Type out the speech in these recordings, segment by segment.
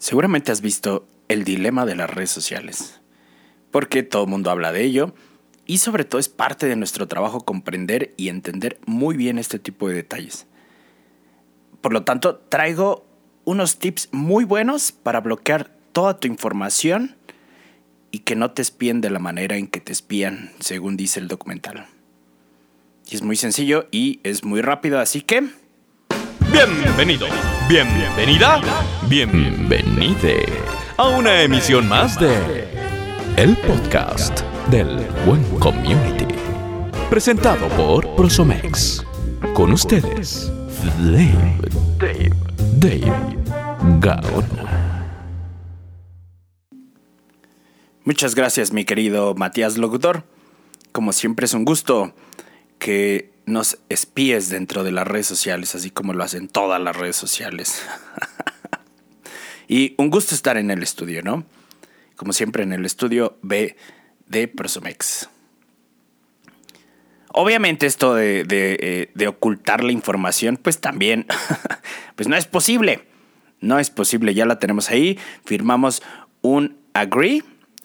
Seguramente has visto el dilema de las redes sociales, porque todo el mundo habla de ello y sobre todo es parte de nuestro trabajo comprender y entender muy bien este tipo de detalles. Por lo tanto, traigo unos tips muy buenos para bloquear toda tu información y que no te espíen de la manera en que te espían, según dice el documental. Y es muy sencillo y es muy rápido, así que... Bienvenido, bienvenida, bienvenide a una emisión más de El Podcast del Buen Community. Presentado por Prosomex. Con ustedes, Dave, Dave, Dave Gaona. Muchas gracias, mi querido Matías Locutor. Como siempre es un gusto que nos espíes dentro de las redes sociales, así como lo hacen todas las redes sociales. y un gusto estar en el estudio, ¿no? Como siempre en el estudio B de Prosomex. Obviamente esto de, de, eh, ocultar la información, pues también, pues no es posible. No es posible, ya la tenemos ahí. Firmamos un agree,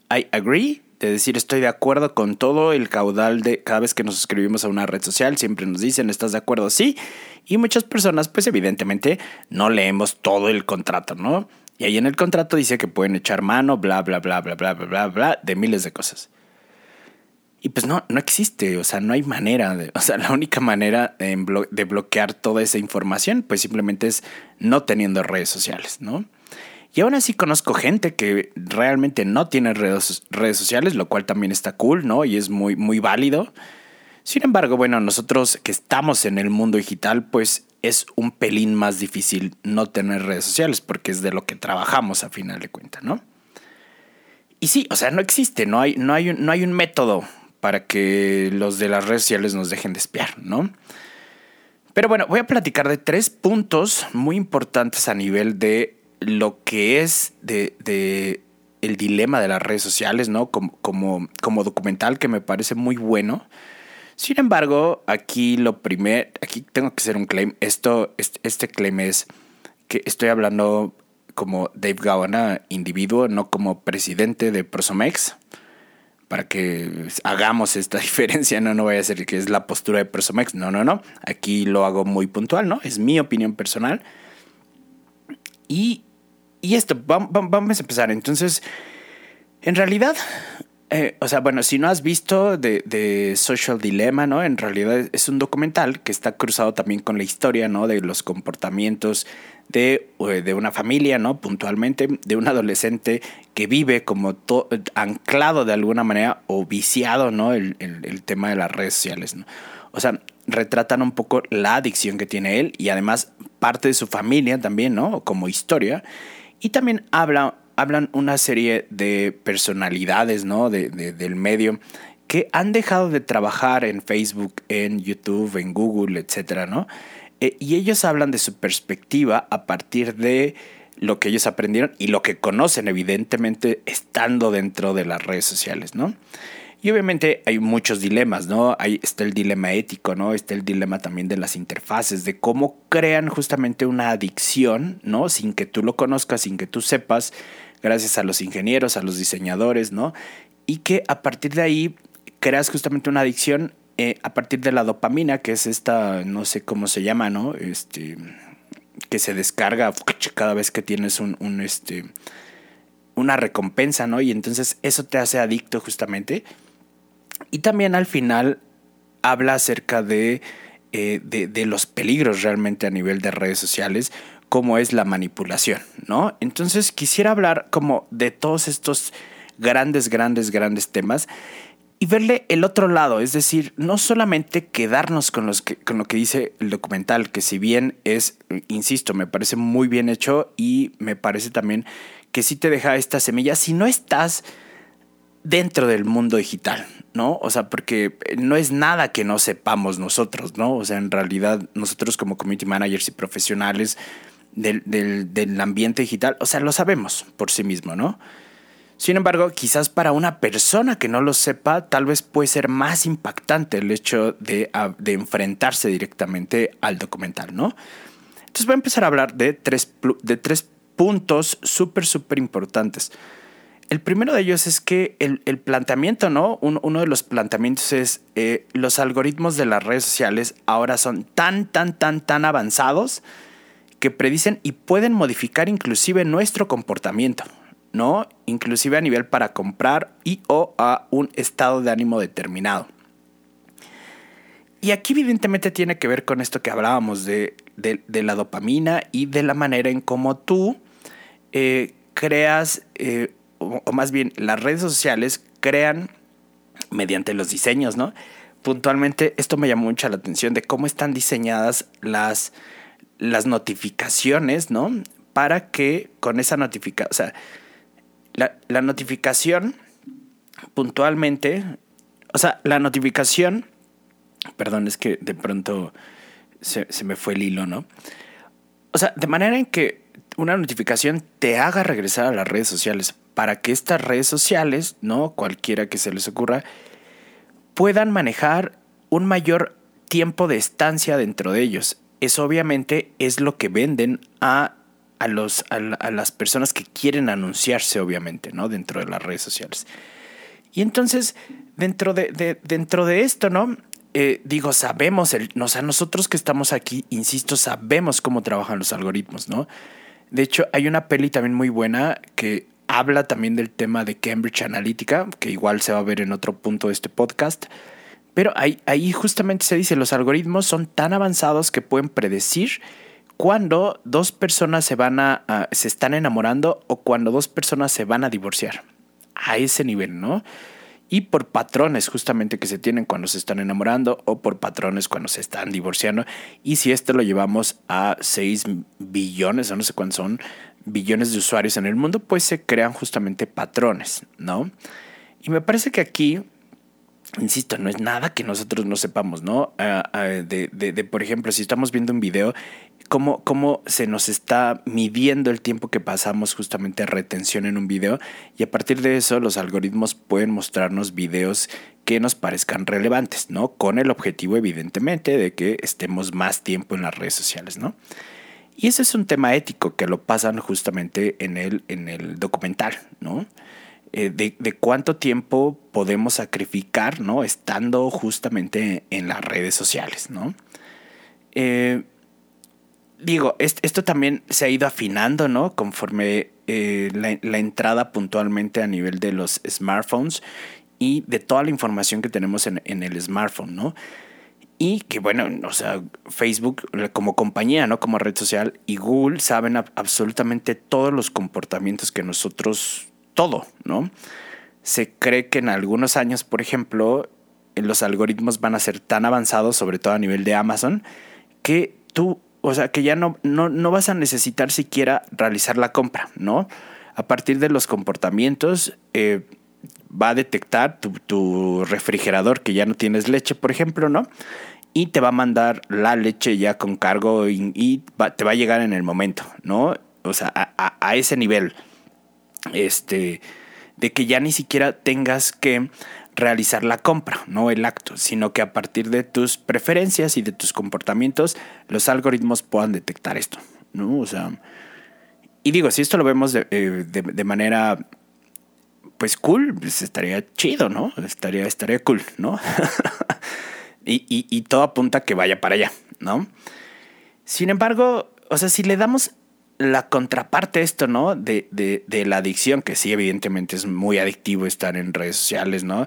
I agree, de decir estoy de acuerdo con todo el caudal de cada vez que nos escribimos a una red social, siempre nos dicen, ¿estás de acuerdo? Sí. Y muchas personas, pues evidentemente, no leemos todo el contrato, ¿no? Y ahí en el contrato dice que pueden echar mano, bla, bla, bla, bla, bla, bla, bla, bla, de miles de cosas. Y pues no, no existe, o sea, no hay manera, de, o sea, la única manera de, de bloquear toda esa información, pues simplemente es no teniendo redes sociales, ¿no? Y aún así conozco gente que realmente no tiene redes, redes sociales, lo cual también está cool, ¿no? Y es muy, muy válido. Sin embargo, bueno, nosotros que estamos en el mundo digital, pues es un pelín más difícil no tener redes sociales porque es de lo que trabajamos a final de cuentas, ¿no? Y sí, o sea, no existe, no hay, no hay, un, no hay un método para que los de las redes sociales nos dejen de espiar, ¿no? Pero bueno, voy a platicar de tres puntos muy importantes a nivel de lo que es de, el dilema de las redes sociales, ¿no? Como, como, documental que me parece muy bueno. Sin embargo, aquí lo primero, aquí tengo que hacer un claim. Esto, este, claim es que estoy hablando como Dave Gawana, individuo, no como presidente de Prosomex, para que hagamos esta diferencia, no, no vaya a ser que es la postura de Prosomex, no, no, no, aquí lo hago muy puntual, ¿no? Es mi opinión personal. Y y esto, vamos a empezar. Entonces, en realidad, eh, o sea, bueno, si no has visto de, Social Dilemma, ¿no? En realidad es un documental que está cruzado también con la historia, ¿no? De los comportamientos de, de una familia, ¿no? Puntualmente, de un adolescente que vive como anclado de alguna manera o viciado, ¿no? El, el tema de las redes sociales, ¿no? O sea, retratan un poco la adicción que tiene él y además parte de su familia también, ¿no? Como historia. Y también habla, hablan una serie de personalidades ¿no? de, del medio que han dejado de trabajar en Facebook, en YouTube, en Google, etc. ¿no? Eh, y ellos hablan de su perspectiva a partir de lo que ellos aprendieron y lo que conocen, evidentemente, estando dentro de las redes sociales, ¿no? Y obviamente hay muchos dilemas, ¿no? Ahí está el dilema ético, ¿no? Está el dilema también de las interfaces, de cómo crean justamente una adicción, ¿no? Sin que tú lo conozcas, sin que tú sepas, gracias a los ingenieros, a los diseñadores, ¿no? Y que a partir de ahí creas justamente una adicción eh, a partir de la dopamina, que es esta, no sé cómo se llama, ¿no? Este, que se descarga cada vez que tienes un, un este, una recompensa, ¿no? Y entonces eso te hace adicto justamente. Y también al final habla acerca eh, de, de, los peligros realmente a nivel de redes sociales, como es la manipulación, ¿no? Entonces quisiera hablar como de todos estos grandes, grandes, grandes temas y verle el otro lado, es decir, no solamente quedarnos con, los con lo que dice el documental, que si bien es, insisto, me parece muy bien hecho y me parece también que sí te deja esta semilla, si no estás dentro del mundo digital, ¿no? O sea, porque no es nada que no sepamos nosotros, ¿no? O sea, en realidad nosotros como community managers y profesionales del, del, ambiente digital, o sea, lo sabemos por sí mismo, ¿no? Sin embargo, quizás para una persona que no lo sepa, tal vez puede ser más impactante el hecho de, de enfrentarse directamente al documental, ¿no? Entonces voy a empezar a hablar de tres, de tres puntos súper, súper importantes. El primero de ellos es que el, planteamiento, ¿no? uno de los planteamientos es eh, los algoritmos de las redes sociales ahora son tan, tan, tan, tan avanzados que predicen y pueden modificar inclusive nuestro comportamiento, ¿no? Inclusive a nivel para comprar y o a un estado de ánimo determinado. Y aquí evidentemente tiene que ver con esto que hablábamos de, la dopamina y de la manera en cómo tú eh, creas eh, o, más bien las redes sociales crean mediante los diseños, ¿no? Puntualmente, esto me llamó mucho la atención de cómo están diseñadas las, las notificaciones, ¿no? Para que con esa notificación, o sea, la, notificación puntualmente, o sea, la notificación, perdón, es que de pronto se, se me fue el hilo, ¿no? O sea, de manera en que una notificación te haga regresar a las redes sociales para que estas redes sociales, ¿no? Cualquiera que se les ocurra, puedan manejar un mayor tiempo de estancia dentro de ellos. Eso obviamente es lo que venden a, a, los, a, las personas que quieren anunciarse, obviamente, ¿no? Dentro de las redes sociales. Y entonces, dentro de, dentro de esto, ¿no? Eh, digo, sabemos, el, o sea, nosotros que estamos aquí, insisto, sabemos cómo trabajan los algoritmos, ¿no? De hecho, hay una peli también muy buena que habla también del tema de Cambridge Analytica, que igual se va a ver en otro punto de este podcast. Pero ahí, justamente se dice, los algoritmos son tan avanzados que pueden predecir cuando dos personas se van a, se están enamorando o cuando dos personas se van a divorciar. A ese nivel, ¿no? Y por patrones justamente que se tienen cuando se están enamorando o por patrones cuando se están divorciando. Y si esto lo llevamos a 6 billones o no sé cuántos son billones de usuarios en el mundo, pues se crean justamente patrones, ¿no? Y me parece que aquí, insisto, no es nada que nosotros no sepamos, ¿no? Ah, ah, de, de, por ejemplo, si estamos viendo un video, cómo, cómo se nos está midiendo el tiempo que pasamos justamente a retención en un video y a partir de eso los algoritmos pueden mostrarnos videos que nos parezcan relevantes, ¿no? Con el objetivo evidentemente de que estemos más tiempo en las redes sociales, ¿no? Y ese es un tema ético que lo pasan justamente en el, en el documental, ¿no? Eh, de, cuánto tiempo podemos sacrificar, ¿no? Estando justamente en las redes sociales, ¿no? Eh, digo, esto también se ha ido afinando, ¿no? Conforme eh, la, entrada puntualmente a nivel de los smartphones y de toda la información que tenemos en, en el smartphone, ¿no? Y que bueno, o sea, Facebook como compañía, ¿no? Como red social y Google saben absolutamente todos los comportamientos que nosotros, todo, ¿no? Se cree que en algunos años, por ejemplo, los algoritmos van a ser tan avanzados, sobre todo a nivel de Amazon, que tú, o sea, que ya no, no, no vas a necesitar siquiera realizar la compra, ¿no? A partir de los comportamientos, eh, va a detectar tu, refrigerador que ya no tienes leche, por ejemplo, ¿no? Y te va a mandar la leche ya con cargo y, te va a llegar en el momento, ¿no? O sea, a, ese nivel. Este, de que ya ni siquiera tengas que realizar la compra, no el acto, sino que a partir de tus preferencias y de tus comportamientos, los algoritmos puedan detectar esto, ¿no? O sea, y digo, si esto lo vemos de, eh, de manera pues cool, pues estaría chido, ¿no? Estaría, estaría cool, ¿no? y, y, todo apunta que vaya para allá, ¿no? Sin embargo, o sea, si le damos la contraparte a esto, ¿no? De, de, de, la adicción, que sí, evidentemente es muy adictivo estar en redes sociales, ¿no?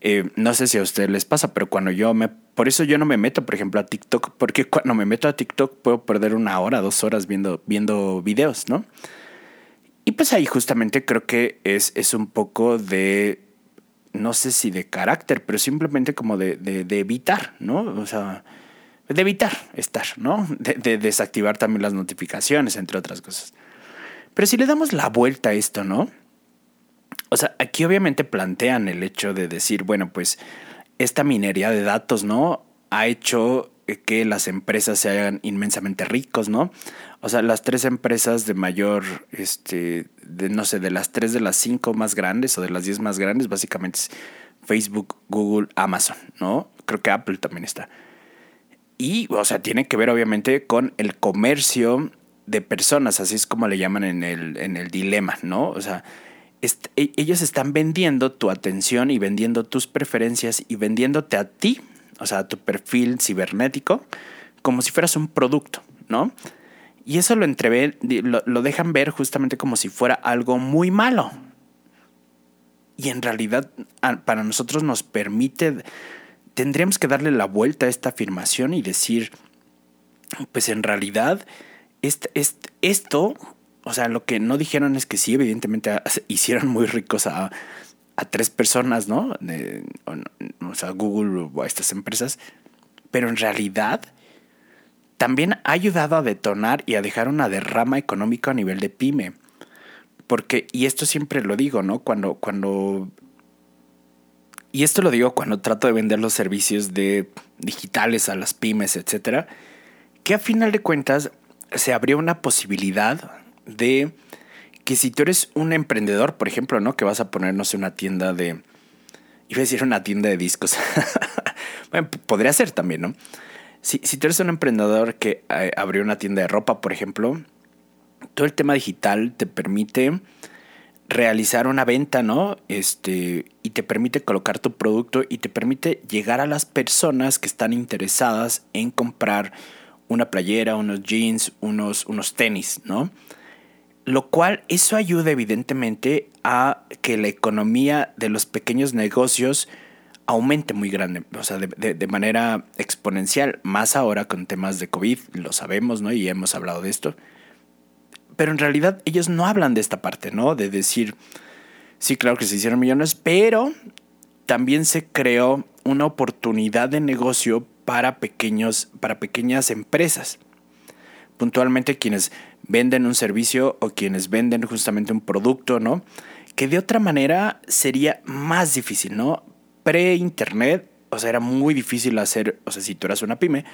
Eh, no sé si a ustedes les pasa, pero cuando yo me... Por eso yo no me meto, por ejemplo, a TikTok, porque cuando me meto a TikTok puedo perder una hora, dos horas viendo, viendo videos, ¿no? Pues ahí justamente creo que es, es un poco de, no sé si de carácter, pero simplemente como de, de, evitar, ¿no? O sea, de evitar estar, ¿no? De, desactivar también las notificaciones, entre otras cosas. Pero si le damos la vuelta a esto, ¿no? O sea, aquí obviamente plantean el hecho de decir, bueno, pues esta minería de datos, ¿no? Ha hecho que las empresas se hagan inmensamente ricos, ¿no? O sea, las tres empresas de mayor, este, de, no sé, de las tres de las cinco más grandes o de las diez más grandes, básicamente es Facebook, Google, Amazon, ¿no? Creo que Apple también está. Y, o sea, tiene que ver obviamente con el comercio de personas, así es como le llaman en el, en el dilema, ¿no? O sea, e, ellos están vendiendo tu atención y vendiendo tus preferencias y vendiéndote a ti, o sea, a tu perfil cibernético, como si fueras un producto, ¿no? Y eso lo, lo, dejan ver justamente como si fuera algo muy malo. Y en realidad para nosotros nos permite, tendríamos que darle la vuelta a esta afirmación y decir, pues en realidad esto o sea, lo que no dijeron es que sí, evidentemente hicieron muy ricos a, tres personas, ¿no? o sea, Google o a estas empresas. Pero en realidad también ha ayudado a detonar y a dejar una derrama económica a nivel de pyme. Porque, y esto siempre lo digo, ¿no? Cuando, cuando. Y esto lo digo cuando trato de vender los servicios de digitales a las pymes, etcétera. Que a final de cuentas se abrió una posibilidad de que si tú eres un emprendedor, por ejemplo, ¿no? Que vas a ponernos una tienda de. Iba a decir una tienda de discos. bueno, podría ser también, ¿no? Si, si tú eres un emprendedor que eh, abrió una tienda de ropa, por ejemplo, todo el tema digital te permite realizar una venta, ¿no? Este, y te permite colocar tu producto y te permite llegar a las personas que están interesadas en comprar una playera, unos jeans, unos, unos tenis, ¿no? Lo cual eso ayuda evidentemente a que la economía de los pequeños negocios aumente muy grande, o sea, de, manera exponencial, más ahora con temas de COVID, lo sabemos, ¿no? Y hemos hablado de esto. Pero en realidad ellos no hablan de esta parte, ¿no? De decir, sí, claro que se hicieron millones, pero también se creó una oportunidad de negocio para, pequeños, para pequeñas empresas. Puntualmente quienes venden un servicio o quienes venden justamente un producto, ¿no? Que de otra manera sería más difícil, ¿no? Pre-internet, o sea, era muy difícil hacer, o sea, si tú eras una pyme,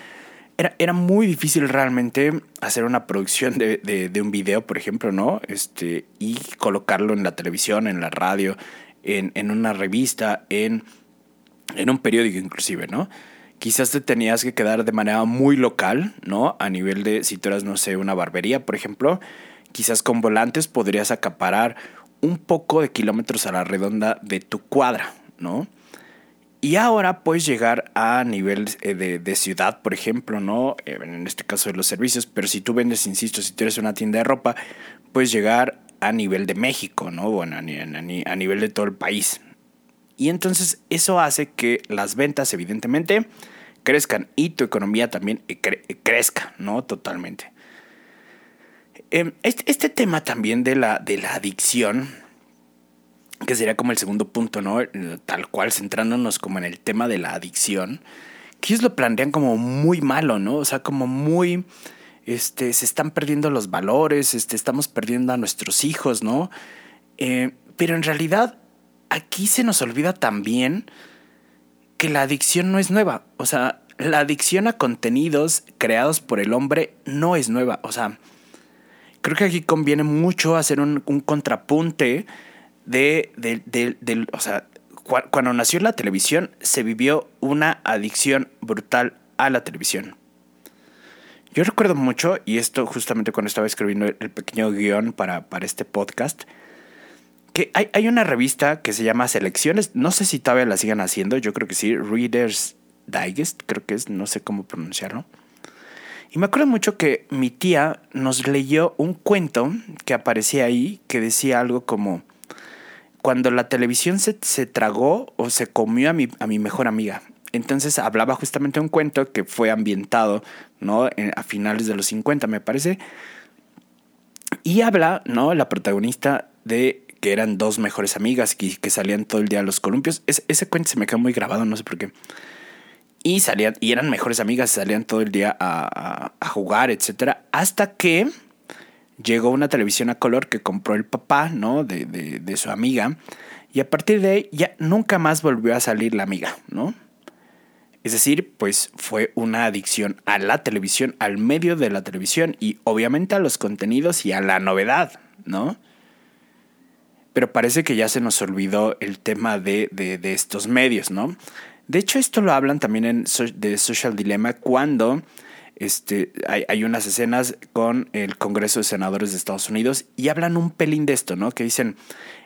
era, era muy difícil realmente hacer una producción de, de, un video, por ejemplo, ¿no? Este, y colocarlo en la televisión, en la radio, en, en una revista, en, en un periódico inclusive, ¿no? quizás te tenías que quedar de manera muy local, ¿no? A nivel de, si tú eras, no sé, una barbería, por ejemplo, quizás con volantes podrías acaparar un poco de kilómetros a la redonda de tu cuadra, ¿no? Y ahora puedes llegar a nivel eh, de, ciudad, por ejemplo, ¿no? Eh, en este caso de los servicios, pero si tú vendes, insisto, si tú eres una tienda de ropa, puedes llegar a nivel de México, ¿no? Bueno, a, a nivel de todo el país, y entonces eso hace que las ventas, evidentemente, crezcan y tu economía también crezca, ¿no? Totalmente. Em, este, este, tema también de la, de la adicción, que sería como el segundo punto, ¿no? Tal cual, centrándonos como en el tema de la adicción, que ellos lo plantean como muy malo, ¿no? O sea, como muy, este, se están perdiendo los valores, este, estamos perdiendo a nuestros hijos, ¿no? Eh, pero en realidad aquí se nos olvida también que la adicción no es nueva. O sea, la adicción a contenidos creados por el hombre no es nueva. O sea, creo que aquí conviene mucho hacer un, contrapunte de, de, o sea, cuando nació la televisión se vivió una adicción brutal a la televisión. Yo recuerdo mucho, y esto justamente cuando estaba escribiendo el pequeño guion para, para este podcast, que hay, hay, una revista que se llama Selecciones, no sé si todavía la sigan haciendo, yo creo que sí, Reader's Digest, creo que es, no sé cómo pronunciarlo. Y me acuerdo mucho que mi tía nos leyó un cuento que aparecía ahí que decía algo como, cuando la televisión se, se tragó o se comió a mi, a mi mejor amiga. Entonces hablaba justamente un cuento que fue ambientado ¿no? a finales de los 50, me parece. Y habla, ¿no? La protagonista de que eran dos mejores amigas que, que salían todo el día a los columpios. ese cuento se me quedó muy grabado, no sé por qué. Y salían, y eran mejores amigas, salían todo el día a, a, jugar, etcétera. Hasta que llegó una televisión a color que compró el papá, ¿no? De, de, de su amiga. Y a partir de ahí ya nunca más volvió a salir la amiga, ¿no? Es decir, pues fue una adicción a la televisión, al medio de la televisión y obviamente a los contenidos y a la novedad, ¿no? pero parece que ya se nos olvidó el tema de, de, estos medios, ¿no? De hecho, esto lo hablan también en The Social Dilemma cuando este, hay, unas escenas con el Congreso de Senadores de Estados Unidos y hablan un pelín de esto, ¿no? Que dicen,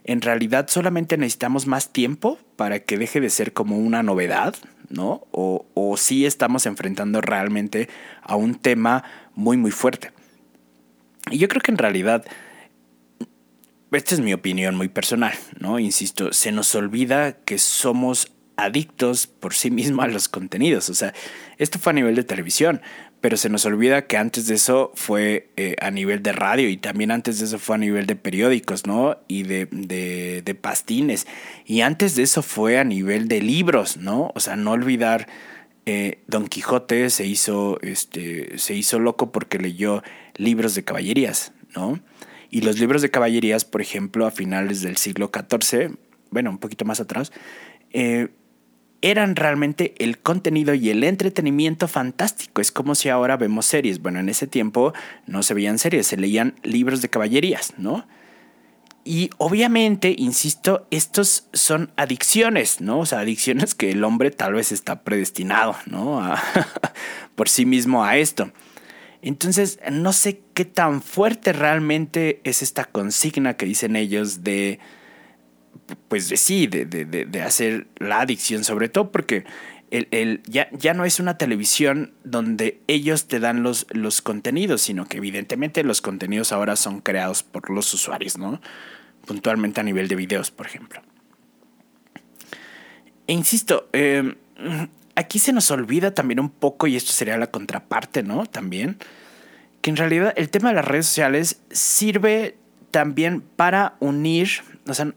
en realidad solamente necesitamos más tiempo para que deje de ser como una novedad, ¿no? O, o sí estamos enfrentando realmente a un tema muy, muy fuerte. Y yo creo que en realidad, esta es mi opinión muy personal, ¿no? Insisto, se nos olvida que somos adictos por sí mismos a los contenidos. O sea, esto fue a nivel de televisión, pero se nos olvida que antes de eso fue eh, a nivel de radio y también antes de eso fue a nivel de periódicos, ¿no? Y de, de, pastines. Y antes de eso fue a nivel de libros, ¿no? O sea, no olvidar, eh, Don Quijote se hizo, este, se hizo loco porque leyó libros de caballerías, ¿no? Y los libros de caballerías, por ejemplo, a finales del siglo XIV, bueno, un poquito más atrás, eh, eran realmente el contenido y el entretenimiento fantástico. Es como si ahora vemos series. Bueno, en ese tiempo no se veían series, se leían libros de caballerías, ¿no? Y obviamente, insisto, estos son adicciones, ¿no? O sea, adicciones que el hombre tal vez está predestinado, ¿no? por sí mismo a esto. Entonces, no sé qué tan fuerte realmente es esta consigna que dicen ellos de pues de sí, de, de, de, hacer la adicción, sobre todo porque el, el, ya, ya, no es una televisión donde ellos te dan los, los contenidos, sino que evidentemente los contenidos ahora son creados por los usuarios, ¿no? Puntualmente a nivel de videos, por ejemplo. E insisto, eh, aquí se nos olvida también un poco, y esto sería la contraparte, ¿no? También, que en realidad el tema de las redes sociales sirve también para unir, o sea,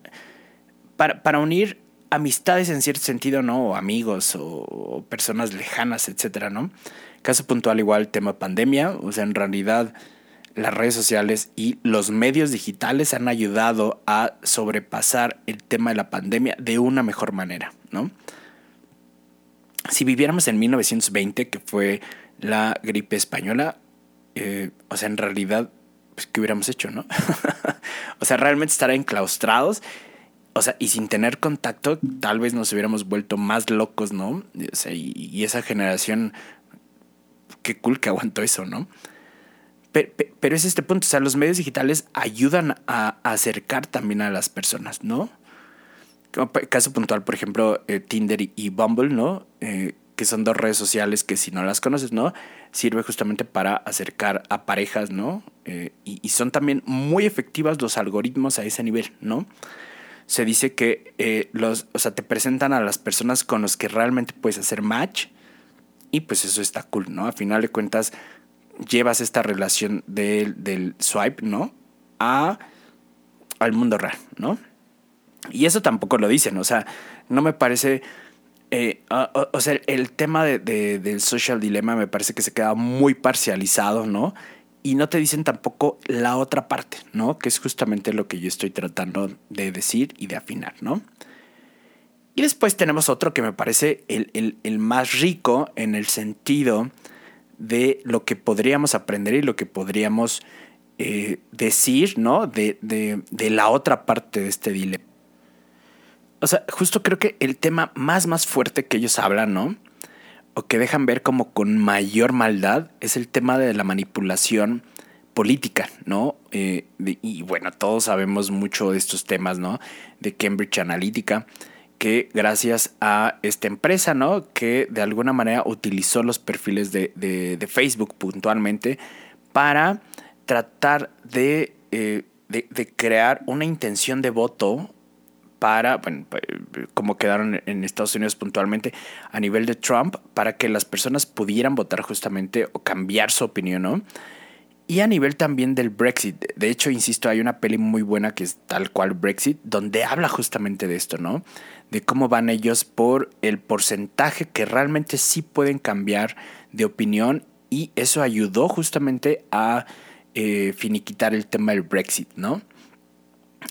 para, unir amistades en cierto sentido, ¿no? O amigos o, personas lejanas, etcétera, ¿no? Caso puntual igual tema pandemia, o sea, en realidad las redes sociales y los medios digitales han ayudado a sobrepasar el tema de la pandemia de una mejor manera, ¿no? Si viviéramos en 1920, que fue la gripe española, eh, o sea, en realidad, pues, ¿qué hubiéramos hecho, no? o sea, realmente estar enclaustrados o sea, y sin tener contacto, tal vez nos hubiéramos vuelto más locos, ¿no? O sea, y, esa generación, qué cool que aguantó eso, ¿no? Pero, es este punto, o sea, los medios digitales ayudan a, acercar también a las personas, ¿no? Como caso puntual, por ejemplo, eh, Tinder y, Bumble, ¿no? Eh, que son dos redes sociales que si no las conoces, ¿no? Sirve justamente para acercar a parejas, ¿no? Eh, y, y, son también muy efectivas los algoritmos a ese nivel, ¿no? Se dice que eh, los, o sea, te presentan a las personas con los que realmente puedes hacer match y pues eso está cool, ¿no? A final de cuentas llevas esta relación del swipe, ¿no? A, al mundo real, ¿no? Y eso tampoco lo dicen, o sea, no me parece... Eh, o, sea, el tema de, del social dilema me parece que se queda muy parcializado, ¿no? Y no te dicen tampoco la otra parte, ¿no? Que es justamente lo que yo estoy tratando de decir y de afinar, ¿no? Y después tenemos otro que me parece el, más rico en el sentido de lo que podríamos aprender y lo que podríamos eh, decir, ¿no? De, de, la otra parte de este dilema. O sea, justo creo que el tema más, más fuerte que ellos hablan, ¿no? O que dejan ver como con mayor maldad es el tema de la manipulación política, ¿no? Eh, y bueno, todos sabemos mucho de estos temas, ¿no? De Cambridge Analytica, que gracias a esta empresa, ¿no? Que de alguna manera utilizó los perfiles de, Facebook puntualmente para tratar de, eh, de crear una intención de voto para, bueno, como quedaron en Estados Unidos puntualmente, a nivel de Trump, para que las personas pudieran votar justamente o cambiar su opinión, ¿no? Y a nivel también del Brexit. De hecho, insisto, hay una peli muy buena que es tal cual Brexit, donde habla justamente de esto, ¿no? De cómo van ellos por el porcentaje que realmente sí pueden cambiar de opinión y eso ayudó justamente a eh, finiquitar el tema del Brexit, ¿no?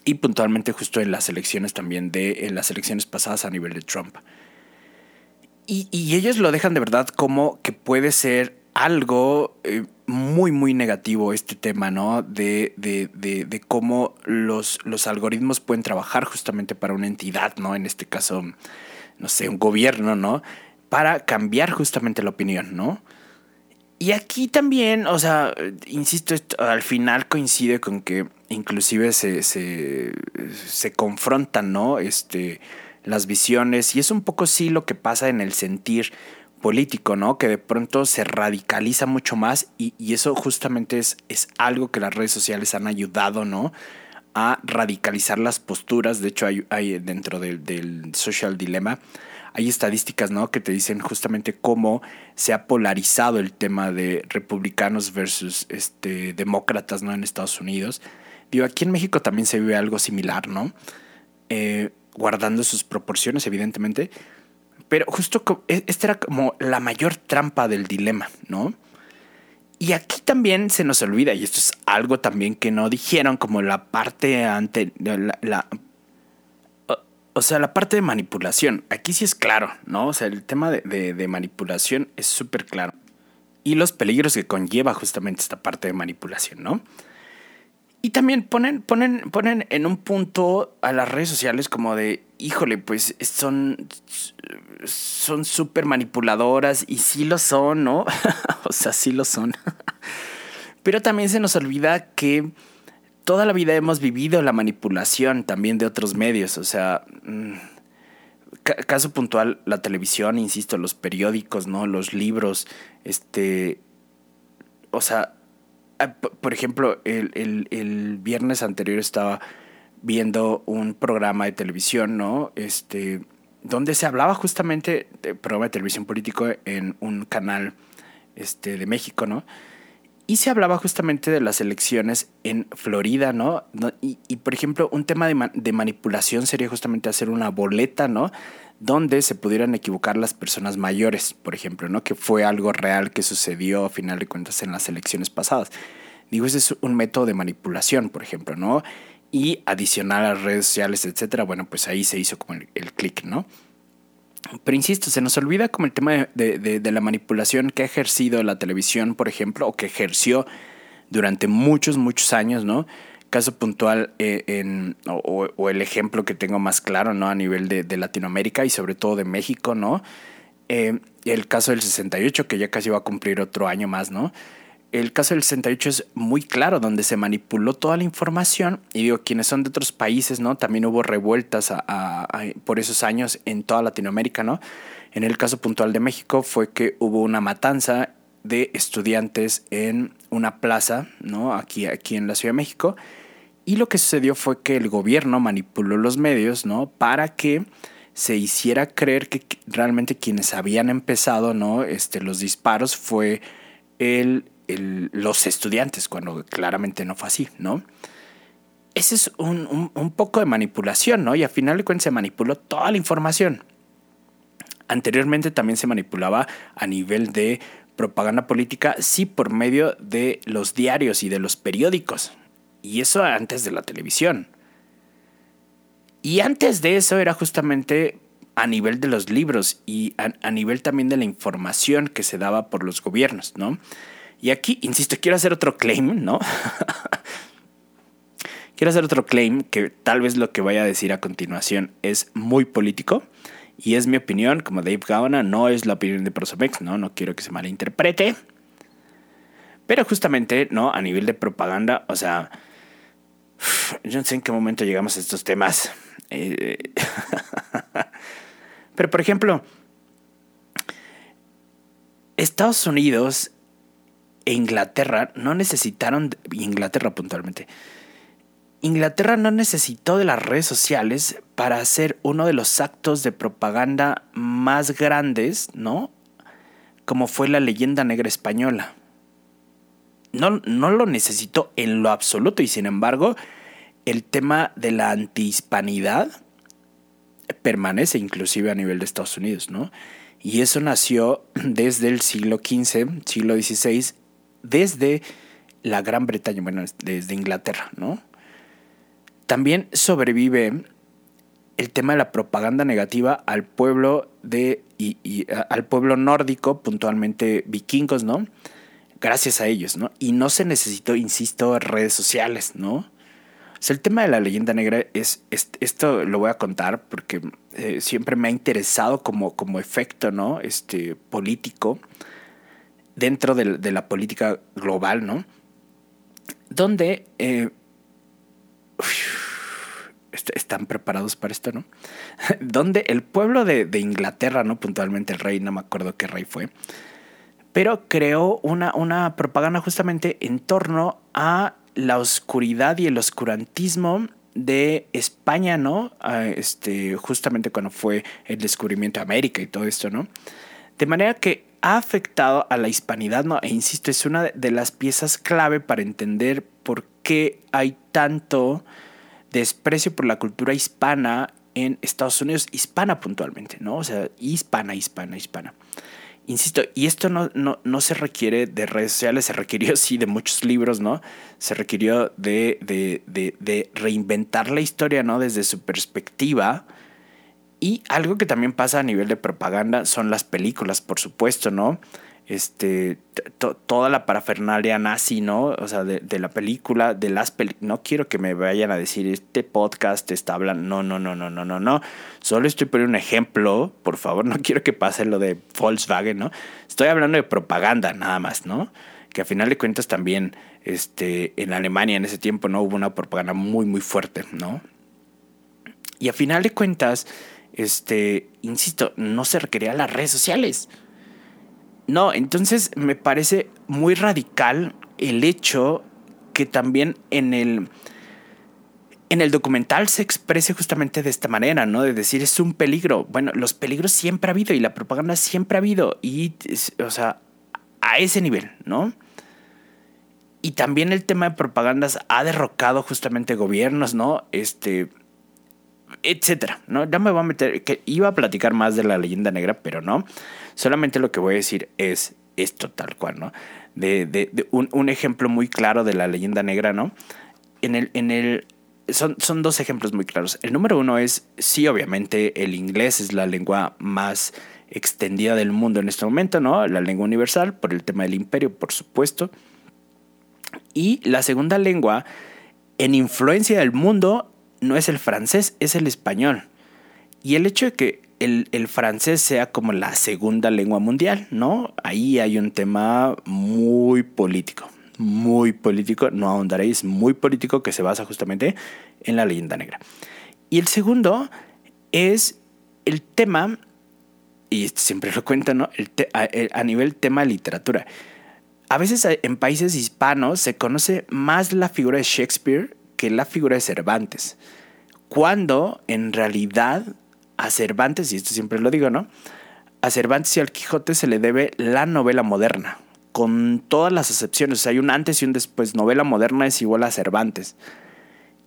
Y puntualmente justo en las elecciones también de en las elecciones pasadas a nivel de Trump. Y, ellos lo dejan de verdad como que puede ser algo eh, muy, muy negativo este tema, ¿no? De, de, de, cómo los, los algoritmos pueden trabajar justamente para una entidad, ¿no? En este caso, no sé, un gobierno, ¿no? Para cambiar justamente la opinión, ¿no? y aquí también, o sea, insisto, al final coincide con que inclusive se, se, confrontan, ¿no? Este, las visiones, y es un poco sí lo que pasa en el sentir político, ¿no? Que de pronto se radicaliza mucho más y, eso justamente es, es, algo que las redes sociales han ayudado, ¿no? A radicalizar las posturas. De hecho, hay, dentro del, del social dilemma, hay estadísticas, ¿no? Que te dicen justamente cómo se ha polarizado el tema de republicanos versus este, demócratas, ¿no? En Estados Unidos. Digo, aquí en México también se vive algo similar, ¿no? Eh, guardando sus proporciones, evidentemente. Pero justo e, esta era como la mayor trampa del dilema, ¿no? Y aquí también se nos olvida, y esto es algo también que no dijeron, como la parte ante la, o sea, la parte de manipulación. Aquí sí es claro, ¿no? O sea, el tema de, de manipulación es súper claro. Y los peligros que conlleva justamente esta parte de manipulación, ¿no? Y también ponen, ponen, ponen en un punto a las redes sociales como de, híjole, pues son son súper manipuladoras y sí lo son, ¿no? o sea, sí lo son. Pero también se nos olvida que toda la vida hemos vivido la manipulación también de otros medios, o sea, mm, caso puntual, la televisión, insisto, los periódicos, ¿no? Los libros, este, o sea, por ejemplo, el, viernes anterior estaba viendo un programa de televisión, ¿no? Este, donde se hablaba justamente de programa de televisión político en un canal este, de México, ¿no? Y se hablaba justamente de las elecciones en Florida, ¿no? Y, por ejemplo, un tema de, de, manipulación sería justamente hacer una boleta, ¿no? Donde se pudieran equivocar las personas mayores, por ejemplo, ¿no? Que fue algo real que sucedió a final de cuentas en las elecciones pasadas. Digo, ese es un método de manipulación, por ejemplo, ¿no? Y adicional a redes sociales, etcétera, bueno, pues ahí se hizo como el, clic, ¿no? Pero insisto, se nos olvida como el tema de, la manipulación que ha ejercido la televisión, por ejemplo, o que ejerció durante muchos, muchos años, ¿no? Caso puntual eh, o, el ejemplo que tengo más claro, ¿no? A nivel de, Latinoamérica y sobre todo de México, ¿no? Eh, el caso del 68, que ya casi va a cumplir otro año más, ¿no? El caso del 68 es muy claro, donde se manipuló toda la información. Y digo, quienes son de otros países, ¿no? También hubo revueltas por esos años en toda Latinoamérica, ¿no? En el caso puntual de México fue que hubo una matanza de estudiantes en una plaza, ¿no? Aquí, aquí en la Ciudad de México. Y lo que sucedió fue que el gobierno manipuló los medios, ¿no? Para que se hiciera creer que realmente quienes habían empezado, ¿no? Este, los disparos fue el los estudiantes, cuando claramente no fue así, ¿no? Ese es un, poco de manipulación, ¿no? Y al final de cuentas se manipuló toda la información. Anteriormente también se manipulaba a nivel de propaganda política, sí, por medio de los diarios y de los periódicos. Y eso antes de la televisión. Y antes de eso era justamente a nivel de los libros y a nivel también de la información que se daba por los gobiernos, ¿no? Y aquí, insisto, quiero hacer otro claim, ¿no? quiero hacer otro claim que tal vez lo que vaya a decir a continuación es muy político. Y es mi opinión, como Dave Gaona, no es la opinión de Prosomex, ¿no? No quiero que se malinterprete. Pero justamente, ¿no? A nivel de propaganda, o sea, yo no sé en qué momento llegamos a estos temas. Eh, pero, por ejemplo, Estados Unidos e Inglaterra no necesitaron, Inglaterra puntualmente, Inglaterra no necesitó de las redes sociales para hacer uno de los actos de propaganda más grandes, ¿no? Como fue la leyenda negra española. No, no lo necesitó en lo absoluto y sin embargo el tema de la antihispanidad permanece inclusive a nivel de Estados Unidos, ¿no? Y eso nació desde el siglo XV, siglo XVI, desde la Gran Bretaña, bueno, desde Inglaterra, ¿no? También sobrevive el tema de la propaganda negativa al pueblo de y, al pueblo nórdico, puntualmente vikingos, ¿no? Gracias a ellos, ¿no? Y no se necesitó, insisto, redes sociales, ¿no? O sea, el tema de la leyenda negra es, esto lo voy a contar porque eh, siempre me ha interesado como, como efecto, ¿no? Este político dentro de, la política global, ¿no? Donde eh, están preparados para esto, ¿no? Donde el pueblo de, Inglaterra, ¿no? Puntualmente el rey, no me acuerdo qué rey fue, pero creó una, propaganda justamente en torno a la oscuridad y el oscurantismo de España, ¿no? este, justamente cuando fue el descubrimiento de América y todo esto, ¿no? De manera que ha afectado a la hispanidad, ¿no? E insisto, es una de las piezas clave para entender por qué hay tanto desprecio por la cultura hispana en Estados Unidos, hispana puntualmente, ¿no? O sea, hispana, hispana, hispana. Insisto, y esto no, no, se requiere de redes sociales, se requirió sí de muchos libros, ¿no? Se requirió de, de, de, de reinventar la historia, ¿no? Desde su perspectiva. Y algo que también pasa a nivel de propaganda son las películas, por supuesto, ¿no? este, toda la parafernalia nazi, ¿no? O sea, de, la película, de las películas. No quiero que me vayan a decir, este podcast está hablando. No, no, no, no, no, no, no. Solo estoy poniendo un ejemplo, por favor. No quiero que pase lo de Volkswagen, ¿no? Estoy hablando de propaganda, nada más, ¿no? Que a final de cuentas también, este, en Alemania en ese tiempo, ¿no? Hubo una propaganda muy, muy fuerte, ¿no? Y a final de cuentas, este, insisto, no se requería las redes sociales. No, entonces me parece muy radical el hecho que también en el, en el documental se exprese justamente de esta manera, ¿no? De decir es un peligro. Bueno, los peligros siempre ha habido y la propaganda siempre ha habido. Y, o sea, a ese nivel, ¿no? Y también el tema de propagandas ha derrocado justamente gobiernos, ¿no? Este, etcétera, ¿no? Ya me voy a meter, que iba a platicar más de la leyenda negra, pero no. Solamente lo que voy a decir es esto tal cual, ¿no? De, un, ejemplo muy claro de la leyenda negra, ¿no? En el, en el, son, son dos ejemplos muy claros. El número uno es, sí, obviamente, el inglés es la lengua más extendida del mundo en este momento, ¿no? La lengua universal, por el tema del imperio, por supuesto. Y la segunda lengua en influencia del mundo no es el francés, es el español. Y el hecho de que el, francés sea como la segunda lengua mundial, ¿no? Ahí hay un tema muy político, muy político, no ahondaréis, muy político que se basa justamente en la leyenda negra. Y el segundo es el tema, y siempre lo cuentan, ¿no? a, a nivel tema literatura. A veces en países hispanos se conoce más la figura de Shakespeare que la figura de Cervantes, cuando en realidad a Cervantes, y esto siempre lo digo, ¿no? A Cervantes y al Quijote se le debe la novela moderna, con todas las excepciones. hay un antes y un después. Novela moderna es igual a Cervantes.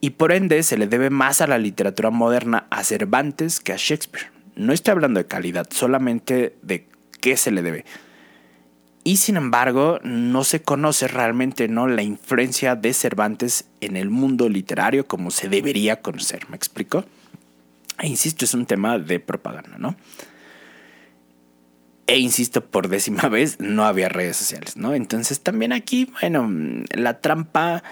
Y por ende se le debe más a la literatura moderna a Cervantes que a Shakespeare. No estoy hablando de calidad, solamente de qué se le debe. Y sin embargo, no se conoce realmente ¿no? la influencia de Cervantes en el mundo literario como se debería conocer. ¿Me explico? E insisto, es un tema de propaganda, ¿no? E insisto, por décima vez, no había redes sociales, ¿no? Entonces también aquí, bueno, la trampa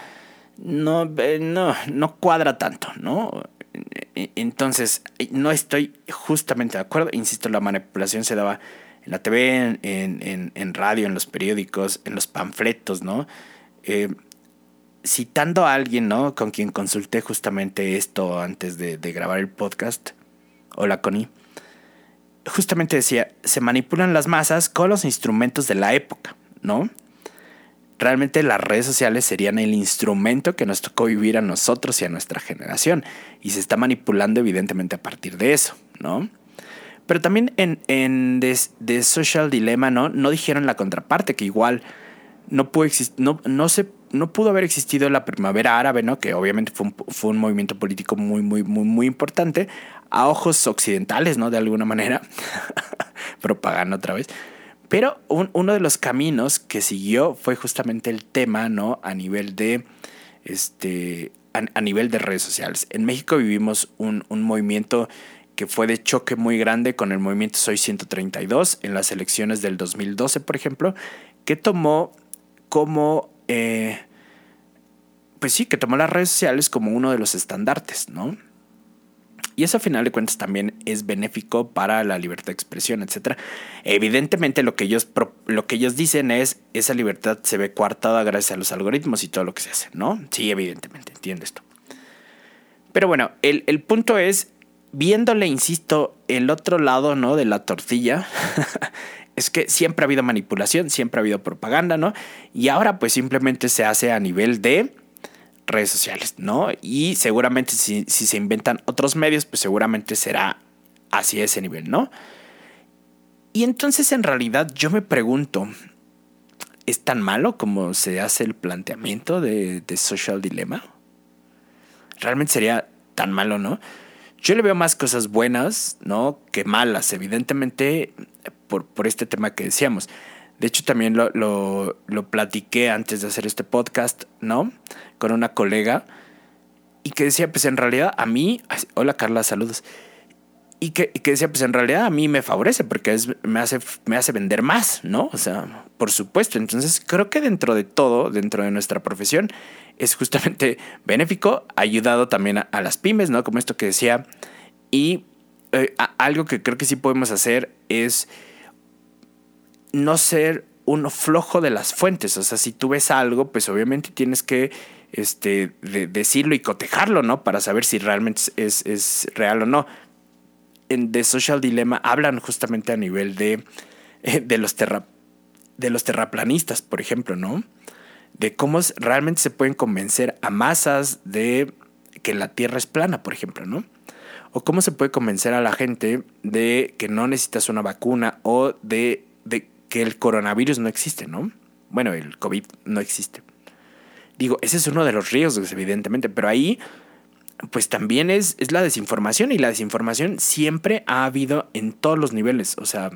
no, eh, no, no cuadra tanto, ¿no? E, entonces, no estoy justamente de acuerdo. Insisto, la manipulación se daba la TV, en, en, radio, en los periódicos, en los panfletos, ¿no? Eh, citando a alguien, ¿no? Con quien consulté justamente esto antes de, grabar el podcast. Hola, Connie. Justamente decía, se manipulan las masas con los instrumentos de la época, ¿no? Realmente las redes sociales serían el instrumento que nos tocó vivir a nosotros y a nuestra generación. Y se está manipulando evidentemente a partir de eso, ¿no? Pero también en, en The, Social Dilemma, ¿no? No dijeron la contraparte, que igual no, pudo no, no se no pudo haber existido la primavera árabe, ¿no? Que obviamente fue un, fue un movimiento político muy, muy, muy, muy importante a ojos occidentales, ¿no? De alguna manera. Propaganda otra vez. Pero uno de los caminos que siguió fue justamente el tema, ¿no? A nivel de, este, a, nivel de redes sociales. En México vivimos un, un, movimiento que fue de choque muy grande con el movimiento Soy 132 en las elecciones del 2012, por ejemplo, que tomó como eh, pues sí, que tomó las redes sociales como uno de los estandartes, ¿no? Y eso a final de cuentas también es benéfico para la libertad de expresión, etc. Evidentemente lo que ellos, lo que ellos dicen es esa libertad se ve coartada gracias a los algoritmos y todo lo que se hace, ¿no? Sí, evidentemente, entiendo esto. Pero bueno, el, el punto es, viéndole, insisto, el otro lado, ¿no? De la tortilla, es que siempre ha habido manipulación, siempre ha habido propaganda, ¿no? Y ahora pues simplemente se hace a nivel de redes sociales, ¿no? Y seguramente si, se inventan otros medios, pues seguramente será hacia ese nivel, ¿no? Y entonces en realidad yo me pregunto, ¿es tan malo como se hace el planteamiento de, de Social Dilemma? Realmente sería tan malo, ¿no? Yo le veo más cosas buenas, ¿no? Que malas, evidentemente, por, por este tema que decíamos. De hecho, también lo, lo, lo, platiqué antes de hacer este podcast, ¿no? Con una colega. Y que decía, pues en realidad a mí. Hola Carla, saludos. Y que, y que decía, pues en realidad a mí me favorece porque es, me, hace, me hace vender más, ¿no? O sea, por supuesto. Entonces, creo que dentro de todo, dentro de nuestra profesión, es justamente benéfico, ayudado también a, las pymes, ¿no? Como esto que decía. Y eh, algo que creo que sí podemos hacer es no ser uno flojo de las fuentes. O sea, si tú ves algo, pues obviamente tienes que este, decirlo y cotejarlo, ¿no? Para saber si realmente es, es, real o no. En The Social Dilemma hablan justamente a nivel de, de, los, de los terraplanistas, por ejemplo, ¿no? De cómo realmente se pueden convencer a masas de que la Tierra es plana, por ejemplo, ¿no? O cómo se puede convencer a la gente de que no necesitas una vacuna o de, de que el coronavirus no existe, ¿no? Bueno, el COVID no existe. Digo, ese es uno de los riesgos, evidentemente, pero ahí, pues también es, es la desinformación y la desinformación siempre ha habido en todos los niveles, o sea,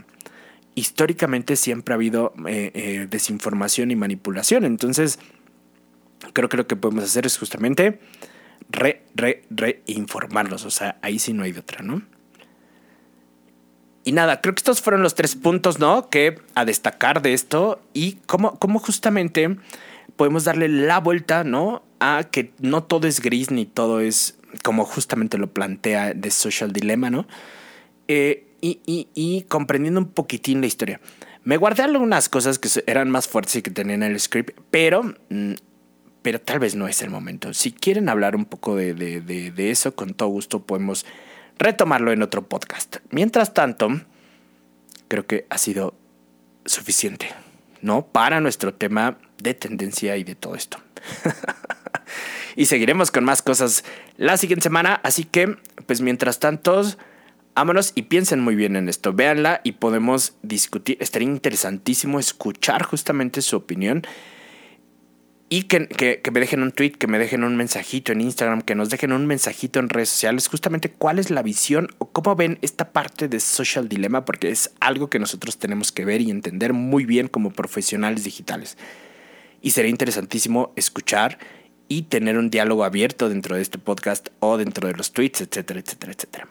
históricamente siempre ha habido eh, eh, desinformación y manipulación. Entonces, creo que lo que podemos hacer es justamente re, re, reinformarlos. O sea, ahí sí no hay de otra, ¿no? Y nada, creo que estos fueron los tres puntos, ¿no? Que a destacar de esto y cómo, cómo justamente podemos darle la vuelta, ¿no? A que no todo es gris ni todo es como justamente lo plantea The Social Dilemma, ¿no? Eh, y, comprendiendo un poquitín la historia. Me guardé algunas cosas que eran más fuertes y que tenían el script, pero, mm, pero tal vez no es el momento. Si quieren hablar un poco de, de eso, con todo gusto podemos retomarlo en otro podcast. Mientras tanto, creo que ha sido suficiente, ¿no? Para nuestro tema de tendencia y de todo esto. y seguiremos con más cosas la siguiente semana, así que, pues mientras tanto Vámonos y piensen muy bien en esto. Véanla y podemos discutir. Estaría interesantísimo escuchar justamente su opinión. Y que, que, me dejen un tweet, que me dejen un mensajito en Instagram, que nos dejen un mensajito en redes sociales, justamente cuál es la visión o cómo ven esta parte de Social Dilemma, porque es algo que nosotros tenemos que ver y entender muy bien como profesionales digitales. Y sería interesantísimo escuchar y tener un diálogo abierto dentro de este podcast o dentro de los tweets, etcétera, etcétera, etcétera.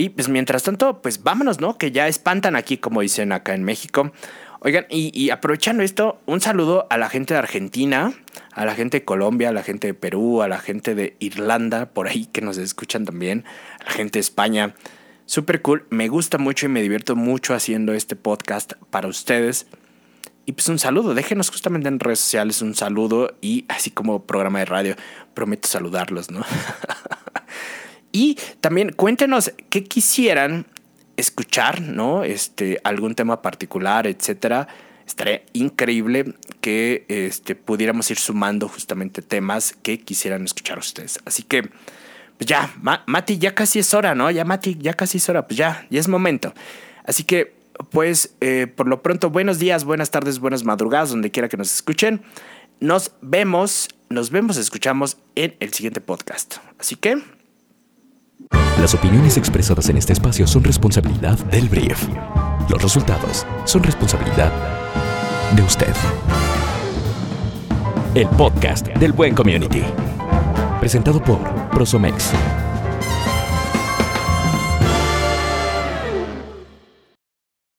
Y pues mientras tanto, pues vámonos, ¿no? Que ya espantan aquí, como dicen acá en México. Oigan, y, aprovechando esto, un saludo a la gente de Argentina, a la gente de Colombia, a la gente de Perú, a la gente de Irlanda, por ahí que nos escuchan también, a la gente de España. Súper cool, me gusta mucho y me divierto mucho haciendo este podcast para ustedes. Y pues un saludo, déjenos justamente en redes sociales un saludo y así como programa de radio, prometo saludarlos, ¿no? Y también cuéntenos qué quisieran escuchar, ¿no? Este, algún tema particular, etcétera. Estaría increíble que este, pudiéramos ir sumando justamente temas que quisieran escuchar ustedes. Así que, pues ya, Mati, ya casi es hora, ¿no? Ya, Mati, ya casi es hora, pues ya, ya es momento. Así que, pues, eh, por lo pronto, buenos días, buenas tardes, buenas madrugadas, donde quiera que nos escuchen. Nos vemos, nos vemos, escuchamos en el siguiente podcast. Así que... Las opiniones expresadas en este espacio son responsabilidad del brief. Los resultados son responsabilidad de usted. El podcast del Buen Community. Presentado por Prosomex